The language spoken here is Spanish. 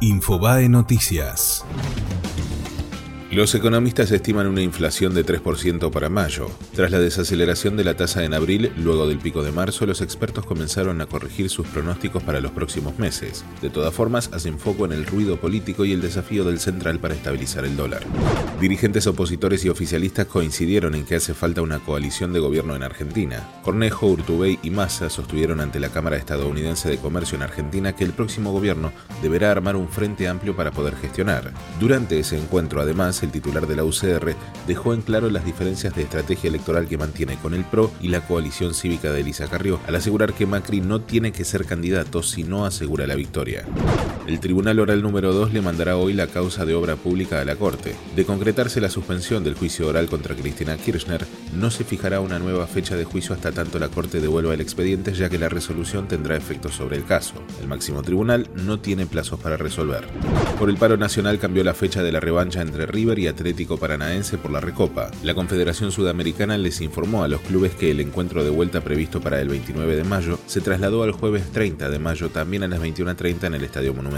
Infobae Noticias. Los economistas estiman una inflación de 3% para mayo. Tras la desaceleración de la tasa en abril, luego del pico de marzo, los expertos comenzaron a corregir sus pronósticos para los próximos meses. De todas formas, hacen foco en el ruido político y el desafío del central para estabilizar el dólar. Dirigentes opositores y oficialistas coincidieron en que hace falta una coalición de gobierno en Argentina. Cornejo, Urtubey y Massa sostuvieron ante la Cámara Estadounidense de Comercio en Argentina que el próximo gobierno deberá armar un frente amplio para poder gestionar. Durante ese encuentro, además, el titular de la UCR, dejó en claro las diferencias de estrategia electoral que mantiene con el PRO y la coalición cívica de Elisa Carrió, al asegurar que Macri no tiene que ser candidato si no asegura la victoria. El Tribunal Oral número 2 le mandará hoy la causa de obra pública a la Corte. De concretarse la suspensión del juicio oral contra Cristina Kirchner, no se fijará una nueva fecha de juicio hasta tanto la Corte devuelva el expediente, ya que la resolución tendrá efectos sobre el caso. El máximo tribunal no tiene plazos para resolver. Por el paro nacional cambió la fecha de la revancha entre River y Atlético Paranaense por la Recopa. La Confederación Sudamericana les informó a los clubes que el encuentro de vuelta previsto para el 29 de mayo se trasladó al jueves 30 de mayo también a las 21.30 en el Estadio Monumental.